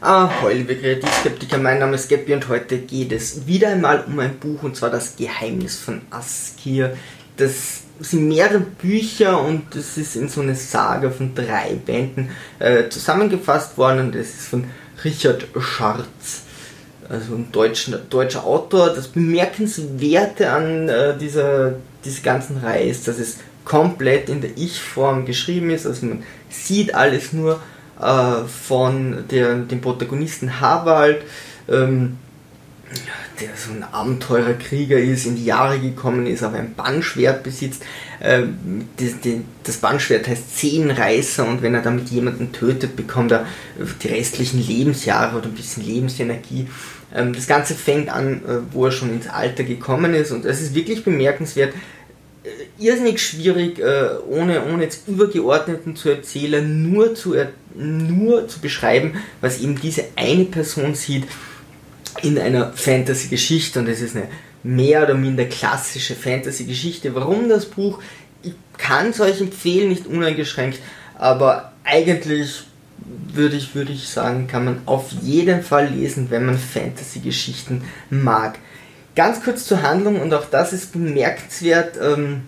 Ah, hallo liebe Kreativskeptiker, mein Name ist Gabby und heute geht es wieder einmal um ein Buch und zwar das Geheimnis von Askir. Das sind mehrere Bücher und es ist in so eine Saga von drei Bänden äh, zusammengefasst worden und es ist von Richard Scharz, also ein deutscher, deutscher Autor. Das Bemerkenswerte an äh, dieser, dieser ganzen Reihe ist, dass es komplett in der Ich-Form geschrieben ist, also man sieht alles nur äh, von der, dem Protagonisten Harwald, ähm, der so ein Abenteurerkrieger ist, in die Jahre gekommen ist, aber ein Bannschwert besitzt. Ähm, das, das Bannschwert heißt Zehenreißer und wenn er damit jemanden tötet, bekommt er die restlichen Lebensjahre oder ein bisschen Lebensenergie. Ähm, das Ganze fängt an, äh, wo er schon ins Alter gekommen ist und es ist wirklich bemerkenswert, irrsinnig schwierig, äh, ohne, ohne jetzt übergeordneten zu erzählen, nur zu, nur zu beschreiben, was eben diese eine Person sieht in einer Fantasy-Geschichte und es ist eine mehr oder minder klassische Fantasy-Geschichte. Warum das Buch? Ich kann es euch empfehlen, nicht uneingeschränkt, aber eigentlich würde ich, würde ich sagen, kann man auf jeden Fall lesen, wenn man Fantasy-Geschichten mag. Ganz kurz zur Handlung und auch das ist bemerkenswert. Ähm,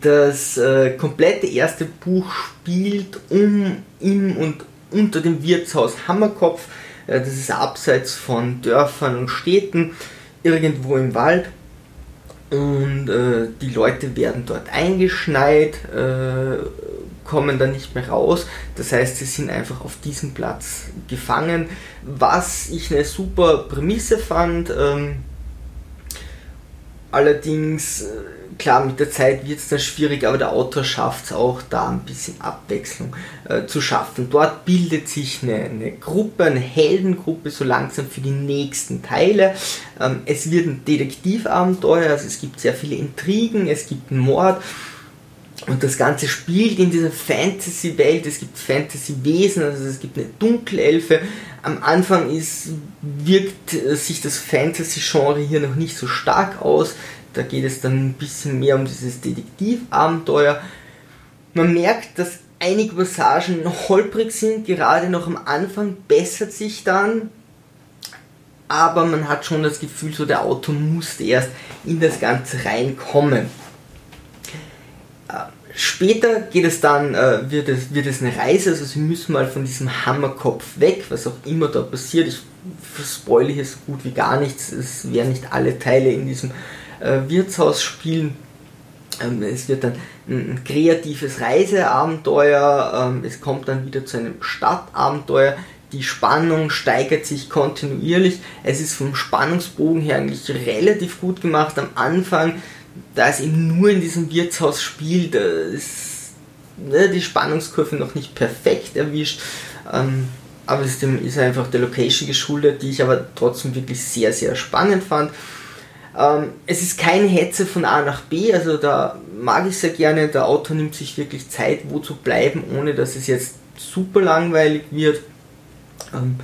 das äh, komplette erste Buch spielt um, im und unter dem Wirtshaus Hammerkopf. Äh, das ist abseits von Dörfern und Städten, irgendwo im Wald. Und äh, die Leute werden dort eingeschneit, äh, kommen dann nicht mehr raus. Das heißt, sie sind einfach auf diesem Platz gefangen. Was ich eine super Prämisse fand. Ähm, Allerdings, äh, klar, mit der Zeit wird es dann schwierig, aber der Autor schafft es auch, da ein bisschen Abwechslung äh, zu schaffen. Dort bildet sich eine, eine, Gruppe, eine Heldengruppe so langsam für die nächsten Teile. Ähm, es wird ein Detektivabenteuer, also es gibt sehr viele Intrigen, es gibt einen Mord. Und das Ganze spielt in dieser Fantasy-Welt, es gibt Fantasy-Wesen, also es gibt eine Dunkelelfe. Am Anfang ist, wirkt sich das Fantasy-Genre hier noch nicht so stark aus. Da geht es dann ein bisschen mehr um dieses Detektivabenteuer. Man merkt, dass einige Passagen noch holprig sind, gerade noch am Anfang bessert sich dann. Aber man hat schon das Gefühl, so der Autor musste erst in das Ganze reinkommen. Später geht es dann, äh, wird, es, wird es eine Reise, also sie müssen mal von diesem Hammerkopf weg, was auch immer da passiert. Ich spoile hier so gut wie gar nichts, es werden nicht alle Teile in diesem äh, Wirtshaus spielen. Ähm, es wird dann ein, kreatives Reiseabenteuer, ähm, es kommt dann wieder zu einem Stadtabenteuer. Die Spannung steigert sich kontinuierlich. Es ist vom Spannungsbogen her eigentlich relativ gut gemacht. Am Anfang da es eben nur in diesem Wirtshaus spielt, ist ne, die Spannungskurve noch nicht perfekt erwischt. Ähm, aber es ist einfach der Location geschuldet, die ich aber trotzdem wirklich sehr, sehr spannend fand. Ähm, es ist keine Hetze von A nach B, also da mag ich sehr gerne. Der Autor nimmt sich wirklich Zeit, wo zu bleiben, ohne dass es jetzt super langweilig wird. Ähm,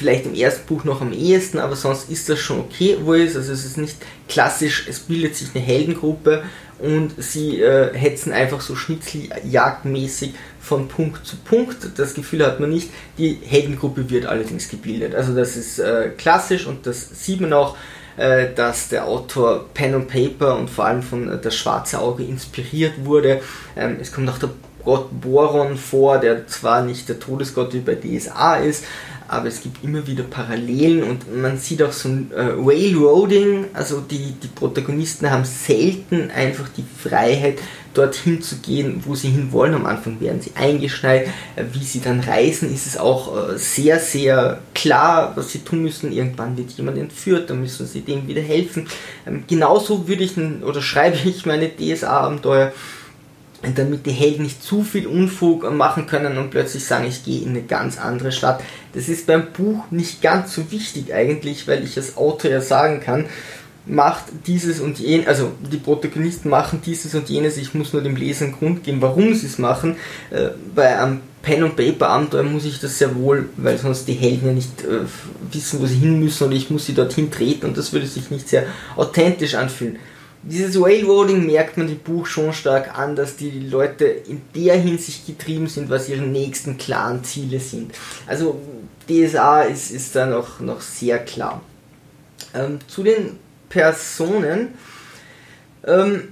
vielleicht im ersten Buch noch am ehesten, aber sonst ist das schon okay, wo es ist. Also es ist nicht klassisch, es bildet sich eine Heldengruppe und sie äh, hetzen einfach so schnitzeljagdmäßig von Punkt zu Punkt. Das Gefühl hat man nicht. Die Heldengruppe wird allerdings gebildet. Also das ist äh, klassisch und das sieht man auch, äh, dass der Autor Pen and Paper und vor allem von äh, Das Schwarze Auge inspiriert wurde. Ähm, es kommt auch der Gott Boron vor, der zwar nicht der Todesgott wie bei DSA ist, aber es gibt immer wieder Parallelen und man sieht auch so ein äh, Railroading, also die, die Protagonisten haben selten einfach die Freiheit, dorthin zu gehen, wo sie hinwollen. Am Anfang werden sie eingeschneit, äh, wie sie dann reisen, ist es auch äh, sehr, sehr klar, was sie tun müssen. Irgendwann wird jemand entführt, dann müssen sie dem wieder helfen. Ähm, genauso würde ich oder schreibe ich meine DSA-Abenteuer damit die Helden nicht zu viel Unfug machen können und plötzlich sagen, ich gehe in eine ganz andere Stadt. Das ist beim Buch nicht ganz so wichtig eigentlich, weil ich als Autor ja sagen kann, macht dieses und jenes, also die Protagonisten machen dieses und jenes, ich muss nur dem Leser einen Grund geben, warum sie es machen. Äh, bei einem Pen and Paper Abenteuer muss ich das sehr wohl, weil sonst die Helden ja nicht äh, wissen, wo sie hin müssen und ich muss sie dorthin treten und das würde sich nicht sehr authentisch anfühlen. Dieses Railroading merkt man dem Buch schon stark an, dass die Leute in der Hinsicht getrieben sind, was ihre nächsten klaren Ziele sind. Also DSA ist, ist da noch, noch sehr klar. Ähm, zu den Personen. Ähm,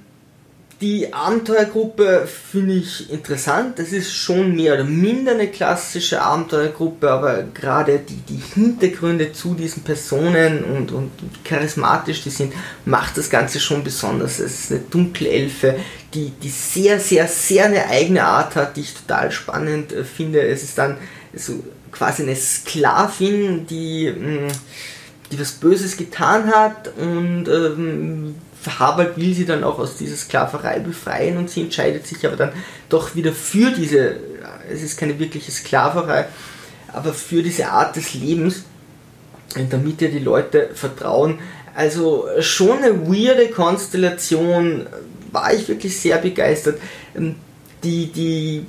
die Abenteuergruppe finde ich interessant. Das ist schon mehr oder minder eine klassische Abenteuergruppe, aber gerade die, die Hintergründe zu diesen Personen und, und charismatisch die sind, macht das Ganze schon besonders. Es ist eine dunkle Elfe, die, die sehr, sehr, sehr eine eigene Art hat, die ich total spannend äh, finde. Es ist dann so quasi eine Sklavin, die, mm, die was Böses getan hat und ähm, Harvard will sie dann auch aus dieser Sklaverei befreien und sie entscheidet sich aber dann doch wieder für diese, es ist keine wirkliche Sklaverei, aber für diese Art des Lebens, damit ihr die Leute vertrauen. Also schon eine weirde Konstellation, war ich wirklich sehr begeistert. Ähm, die, die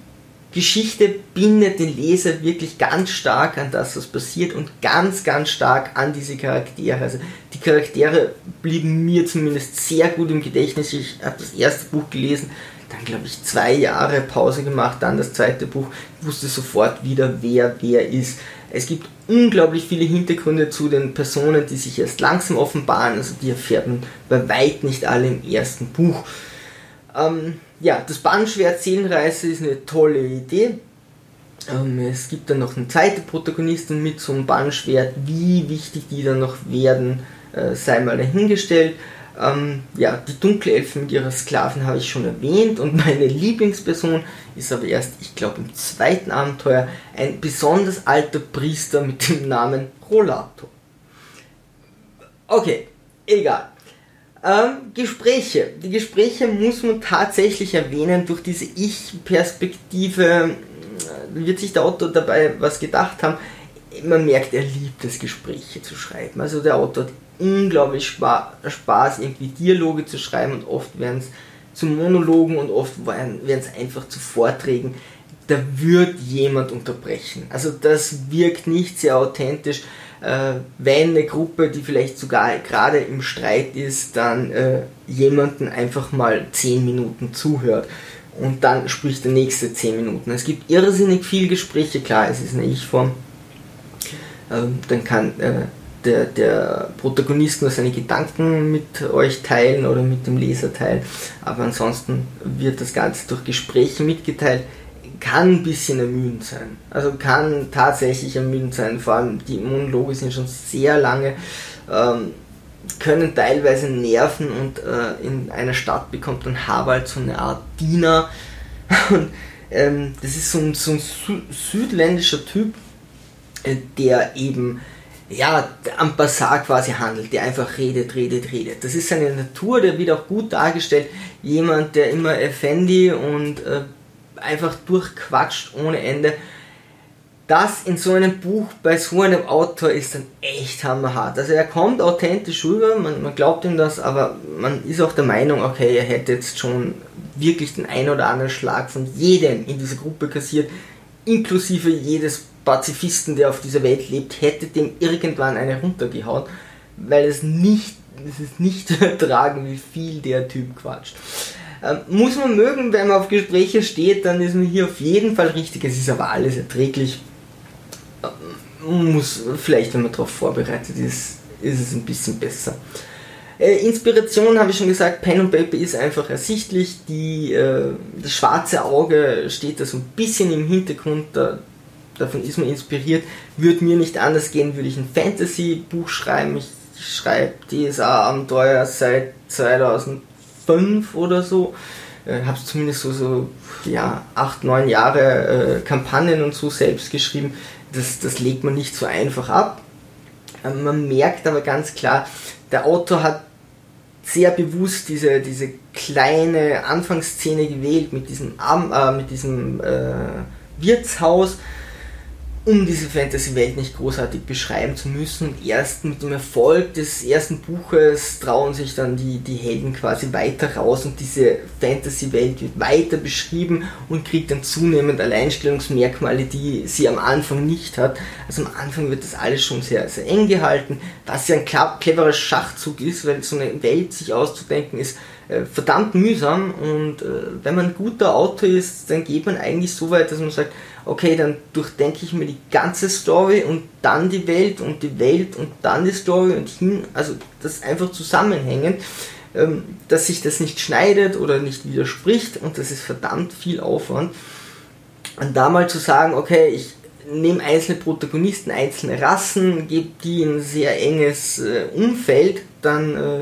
Geschichte bindet den Leser wirklich ganz stark an das, was passiert und ganz, ganz stark an diese Charaktere. Also die Charaktere blieben mir zumindest sehr gut im Gedächtnis. Ich habe das erste Buch gelesen, dann glaube ich zwei Jahre Pause gemacht, dann das zweite Buch, wusste sofort wieder, wer wer ist. Es gibt unglaublich viele Hintergründe zu den Personen, die sich erst langsam offenbaren, also die erfährt man bei weit nicht alle im ersten Buch. Ähm, ja, das Bandschwert Seelenreise ist eine tolle Idee. Ähm, es gibt dann noch eine zweite Protagonistin mit so einem Bandschwert. Wie wichtig die dann noch werden, äh, sei mal dahingestellt. Ähm, ja, die dunkle Elfe mit ihrer Sklavin habe ich schon erwähnt und meine Lieblingsperson ist aber erst, ich glaube, im zweiten Abenteuer ein besonders alter Priester mit dem Namen Rolato. Okay, egal. Ähm, Gespräche. Die Gespräche muss man tatsächlich erwähnen. Durch diese Ich-Perspektive äh, wird sich der Autor dabei was gedacht haben. Man merkt, er liebt es, Gespräche zu schreiben. Also der Autor hat unglaublich Spaß, irgendwie Dialoge zu schreiben und oft werden es zu Monologen und oft werden es einfach zu Vorträgen. Da wird jemand unterbrechen. Also das wirkt nicht sehr authentisch wenn eine Gruppe, die vielleicht sogar gerade im Streit ist, dann äh, jemanden einfach mal 10 Minuten zuhört und dann spricht der nächste 10 Minuten. Es gibt irrsinnig viel Gespräche, klar, es ist eine Ich-Form. Ähm, dann kann äh, der, der Protagonist nur seine Gedanken mit euch teilen oder mit dem Leser teilen, aber ansonsten wird das Ganze durch Gespräche mitgeteilt kann ein bisschen ermüdend sein. Also kann tatsächlich ermüdend sein. Vor allem die Monologe sind schon sehr lange, ähm, können teilweise nerven und äh, in einer Stadt bekommt dann Harwald so eine Art Diener. Und ähm, das ist so ein, so ein Sü südländischer Typ, äh, der eben ja, am Bazar quasi handelt, der einfach redet, redet, redet. Das ist seine Natur, der wird auch gut dargestellt. Jemand, der immer Effendi und äh, einfach durchquatscht ohne Ende. Das in so einem Buch bei so einem Autor ist dann echt hammerhart. Also er kommt authentisch rüber, man, man glaubt ihm das, aber man ist auch der Meinung, okay, er hätte jetzt schon wirklich den ein oder anderen Schlag von jedem in dieser Gruppe kassiert, inklusive jedes Pazifisten, der auf dieser Welt lebt, hätte dem irgendwann eine runtergehauen, weil es nicht, es ist nicht zu ertragen, wie viel der Typ quatscht. Ähm, muss man mögen, wenn man auf Gespräche steht, dann ist man hier auf jeden Fall richtig. Es ist aber alles erträglich. Ähm, muss vielleicht, wenn man darauf vorbereitet ist, ist es ein bisschen besser. Äh, Inspiration habe ich schon gesagt, Pen und Paper ist einfach ersichtlich. Die, äh, das schwarze Auge steht da so ein bisschen im Hintergrund, da, davon ist man inspiriert. Würde mir nicht anders gehen, würde ich ein Fantasy-Buch schreiben. Ich schreibe DSA-Abenteuer seit 2000 fünf oder so. Äh, habe zumindest so, so ja, acht, neun Jahre äh, Kampagnen und so selbst geschrieben. Das, das legt man nicht so einfach ab. Äh, man merkt aber ganz klar, der Autor hat sehr bewusst diese, diese kleine Anfangsszene gewählt mit diesem, äh, mit diesem äh, Wirtshaus um diese Fantasy-Welt nicht großartig beschreiben zu müssen. Und erst mit dem Erfolg des ersten Buches trauen sich dann die, die Helden quasi weiter raus und diese Fantasy-Welt wird weiter beschrieben und kriegt dann zunehmend Alleinstellungsmerkmale, die sie am Anfang nicht hat. Also am Anfang wird das alles schon sehr, sehr eng gehalten, was ja ein cleverer Schachzug ist, weil so eine Welt sich auszudenken ist äh, verdammt mühsam und äh, wenn man ein guter Autor ist, dann geht man eigentlich so weit, dass man sagt, okay, dann durchdenke ich mir die ganze Story und dann die Welt und die Welt und dann die Story und hin, also das einfach zusammenhängend, ähm, dass sich das nicht schneidet oder nicht widerspricht und das ist verdammt viel Aufwand. Und da mal zu sagen, okay, ich nehme einzelne Protagonisten, einzelne Rassen, gebe die in ein sehr enges äh, Umfeld, dann äh,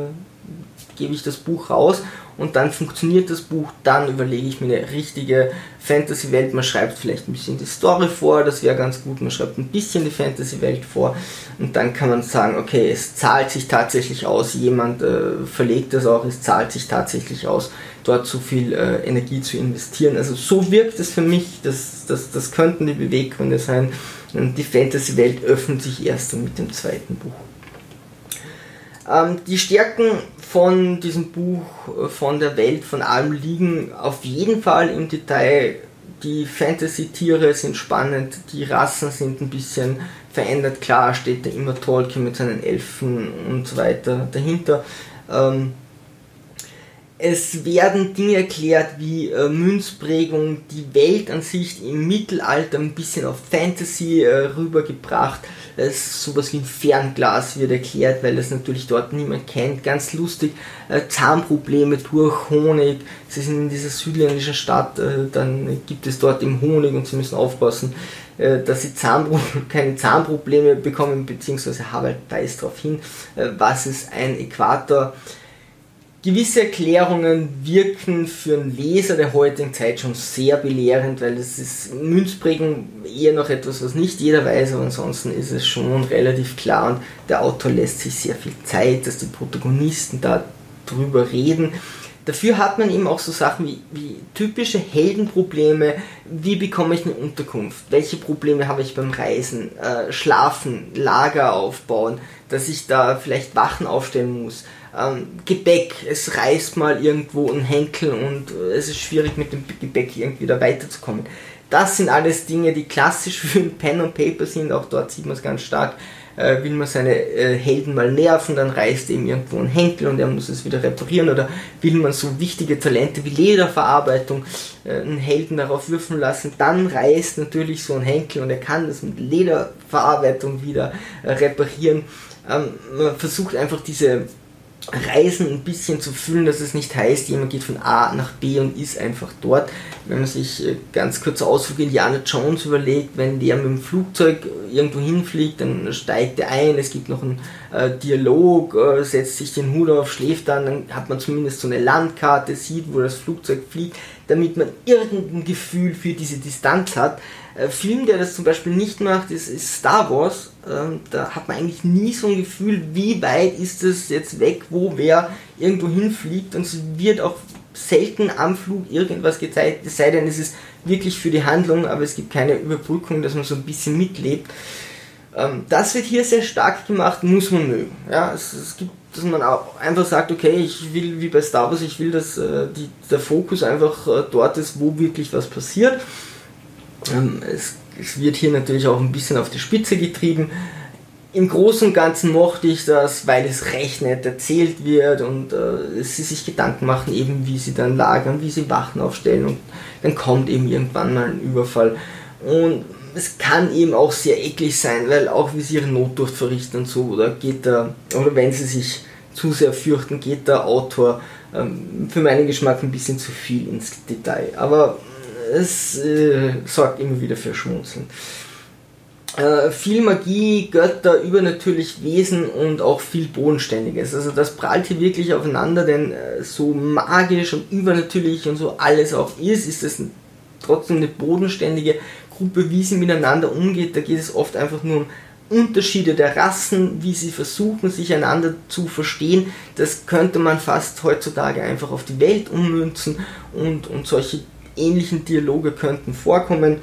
gebe ich das Buch raus und dann funktioniert das Buch, dann überlege ich mir eine richtige Fantasy-Welt. Man schreibt vielleicht ein bisschen die Story vor, das wäre ganz gut. Man schreibt ein bisschen die Fantasy-Welt vor und dann kann man sagen, okay, es zahlt sich tatsächlich aus. Jemand äh, verlegt das auch, es zahlt sich tatsächlich aus, dort so viel äh, Energie zu investieren. Also so wirkt es für mich, das, das, das könnten die Beweggründe sein. Und die Fantasy-Welt öffnet sich erst mit dem zweiten Buch. Ähm, die Stärken von diesem Buch, äh, von der Welt, von allem liegen auf jeden Fall im Detail. Die Fantasy-Tiere sind spannend, die Rassen sind ein bisschen verändert. Klar steht da immer Tolkien mit seinen Elfen und so weiter dahinter. Ähm, es werden Dinge erklärt wie äh, Münzprägung, die Welt an sich im Mittelalter ein bisschen auf Fantasy äh, rübergebracht. Es, sowas wie ein Fernglas wird erklärt, weil es natürlich dort niemand kennt. Ganz lustig, äh, Zahnprobleme durch Honig. Sie sind in dieser südländischen Stadt, äh, dann gibt es dort im Honig und sie müssen aufpassen, äh, dass sie Zahnpro keine Zahnprobleme bekommen, beziehungsweise Harald weist darauf hin, äh, was ist ein Äquator gewisse Erklärungen wirken für einen Leser der heutigen Zeit schon sehr belehrend, weil es ist Münzprägung eher noch etwas, was nicht jeder weiß, aber ansonsten ist es schon relativ klar und der Autor lässt sich sehr viel Zeit, dass die Protagonisten da drüber reden. Dafür hat man eben auch so Sachen wie, wie typische Heldenprobleme. Wie bekomme ich eine Unterkunft? Welche Probleme habe ich beim Reisen? Äh, schlafen, Lager aufbauen, dass ich da vielleicht Wachen aufstellen muss ähm, Gepäck, es reißt mal irgendwo ein Henkel und äh, es ist schwierig mit dem Gepäck irgendwie da weiterzukommen. Das sind alles Dinge, die klassisch für ein Pen und Paper sind, auch dort sieht man es ganz stark. Äh, will man seine äh, Helden mal nerven, dann reißt ihm irgendwo ein Henkel und er muss es wieder reparieren oder will man so wichtige Talente wie Lederverarbeitung äh, einen Helden darauf würfen lassen, dann reißt natürlich so ein Henkel und er kann das mit Lederverarbeitung wieder äh, reparieren. Ähm, man versucht einfach diese Reisen ein bisschen zu fühlen, dass es nicht heißt, jemand geht von A nach B und ist einfach dort. Wenn man sich äh, ganz kurz Ausflug Indiana Jones überlegt, wenn der mit dem Flugzeug irgendwo hinfliegt, dann steigt er ein, es gibt noch einen äh, Dialog, äh, setzt sich den Hut auf, schläft dann, dann hat man zumindest so eine Landkarte, sieht, wo das Flugzeug fliegt, damit man irgendein Gefühl für diese Distanz hat. Äh, Film, der das zum Beispiel nicht macht, ist, ist Star Wars. Ähm, da hat man eigentlich nie so ein Gefühl, wie weit ist es jetzt weg, wo wer irgendwo hinfliegt und es wird auch selten am Flug irgendwas gezeigt, es sei denn, es ist wirklich für die Handlung, aber es gibt keine Überbrückung, dass man so ein bisschen mitlebt. Ähm, das wird hier sehr stark gemacht, muss man mögen. Ja, es, es gibt dass man auch einfach sagt, okay, ich will wie bei Star Wars, ich will, dass äh, die, der Fokus einfach äh, dort ist, wo wirklich was passiert. Ähm, es, es, wird hier natürlich auch ein bisschen auf die Spitze getrieben. Im Großen und Ganzen mochte ich das, weil es recht nett erzählt wird und äh, sie sich Gedanken machen, eben wie sie dann lagern, wie sie Wachen aufstellen und dann kommt eben irgendwann mal ein Überfall. Und es kann eben auch sehr eklig sein, weil auch wie sie ihre Notdurft verrichten und so, oder geht da, oder wenn sie sich zu sehr fürchten, geht der Autor ähm, für meinen Geschmack ein bisschen zu viel ins Detail. Aber es äh, sorgt immer wieder für Schmunzeln. Äh, viel Magie, Götter, übernatürlich Wesen und auch viel Bodenständiges. Also das prallt hier wirklich aufeinander, denn äh, so magisch und übernatürlich und so alles auch ist, ist es trotzdem eine bodenständige Gruppe, wie sie miteinander umgeht. Da geht es oft einfach nur um Unterschiede der Rassen, wie sie versuchen, sich einander zu verstehen. Das könnte man fast heutzutage einfach auf die Welt ummünzen und, und solche ähnlichen Dialoge könnten vorkommen.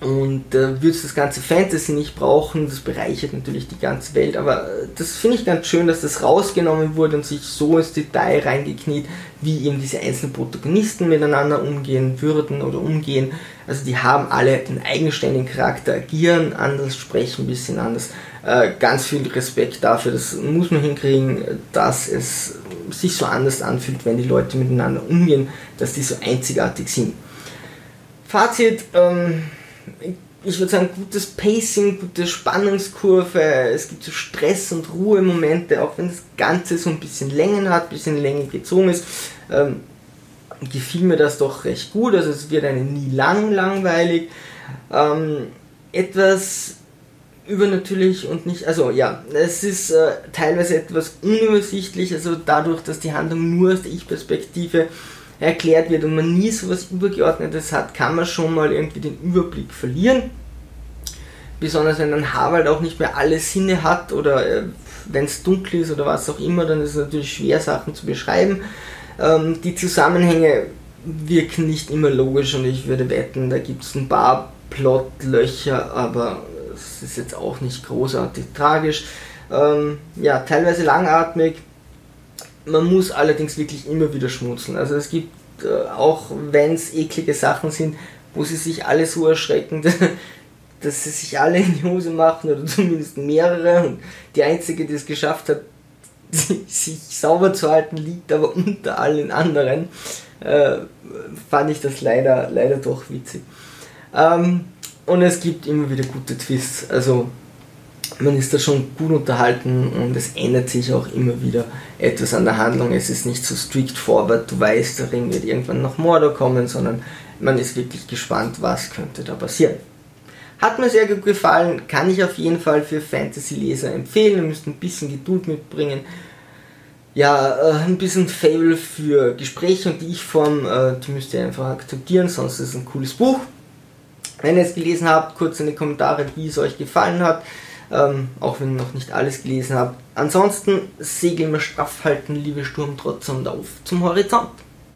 und äh, würde das ganze Fantasy nicht brauchen, das bereichert natürlich die ganze Welt, aber äh, das finde ich ganz schön, dass das rausgenommen wurde und sich so ins Detail reingekniet, wie eben diese einzelnen Protagonisten miteinander umgehen würden oder umgehen. Also die haben alle einen eigenständigen Charakter, agieren anders, sprechen ein bisschen anders. Äh, ganz viel Respekt dafür, das muss man hinkriegen, dass es sich so anders anfühlt, wenn die Leute miteinander umgehen, dass die so einzigartig sind. Fazit, ähm, ich würde sagen, gutes Pacing, gute Spannungskurve, es gibt so Stress- und Ruhemomente, auch wenn das Ganze so ein bisschen Längen hat, ein bisschen Länge gezogen ist, ähm, gefiel mir das doch recht gut, also es wird einem nie lang langweilig. Ähm, etwas übernatürlich und nicht, also ja, es ist äh, teilweise etwas unübersichtlich, also dadurch, dass die Handlung nur aus der Ich-Perspektive erklärt wird und man nie so was Übergeordnetes hat, kann man schon mal irgendwie den Überblick verlieren. Besonders wenn dann Harvard auch nicht mehr alle Sinne hat oder äh, wenn es dunkel ist oder was auch immer, dann ist es natürlich schwer, Sachen zu beschreiben. Ähm, die Zusammenhänge wirken nicht immer logisch und ich würde wetten, da gibt es ein paar Plotlöcher, aber es ist jetzt auch nicht großartig tragisch. Ähm, ja, teilweise langatmig, man muss allerdings wirklich immer wieder schmunzeln. Also es gibt äh, auch, wenn es eklige Sachen sind, wo sie sich alle so erschrecken, dass sie sich alle in die Hose machen oder zumindest mehrere und die einzige, die es geschafft hat, sich sauber zu halten, liegt aber unter allen anderen. Äh, fand ich das leider, leider doch witzig. Ähm, und es gibt immer wieder gute Twists. Also man ist da schon gut unterhalten und es ändert sich auch immer wieder etwas an der Handlung. Es ist nicht so strict forward, du weißt, der Ring wird irgendwann nach Mordor kommen, sondern man ist wirklich gespannt, was könnte da passieren. Hat mir sehr gut gefallen, kann ich auf jeden Fall für Fantasy-Leser empfehlen. Ihr müsst ein bisschen Geduld mitbringen. Ja, äh, ein bisschen Fable für Gespräche und die Ich-Form, äh, die müsst ihr einfach akzeptieren, sonst ist es ein cooles Buch. Wenn ihr es gelesen habt, kurz in die Kommentare, wie es euch gefallen hat ähm, auch wenn ihr noch nicht alles gelesen habt. Ansonsten Segel immer straff halten, liebe Sturmtrotzer und auf zum Horizont.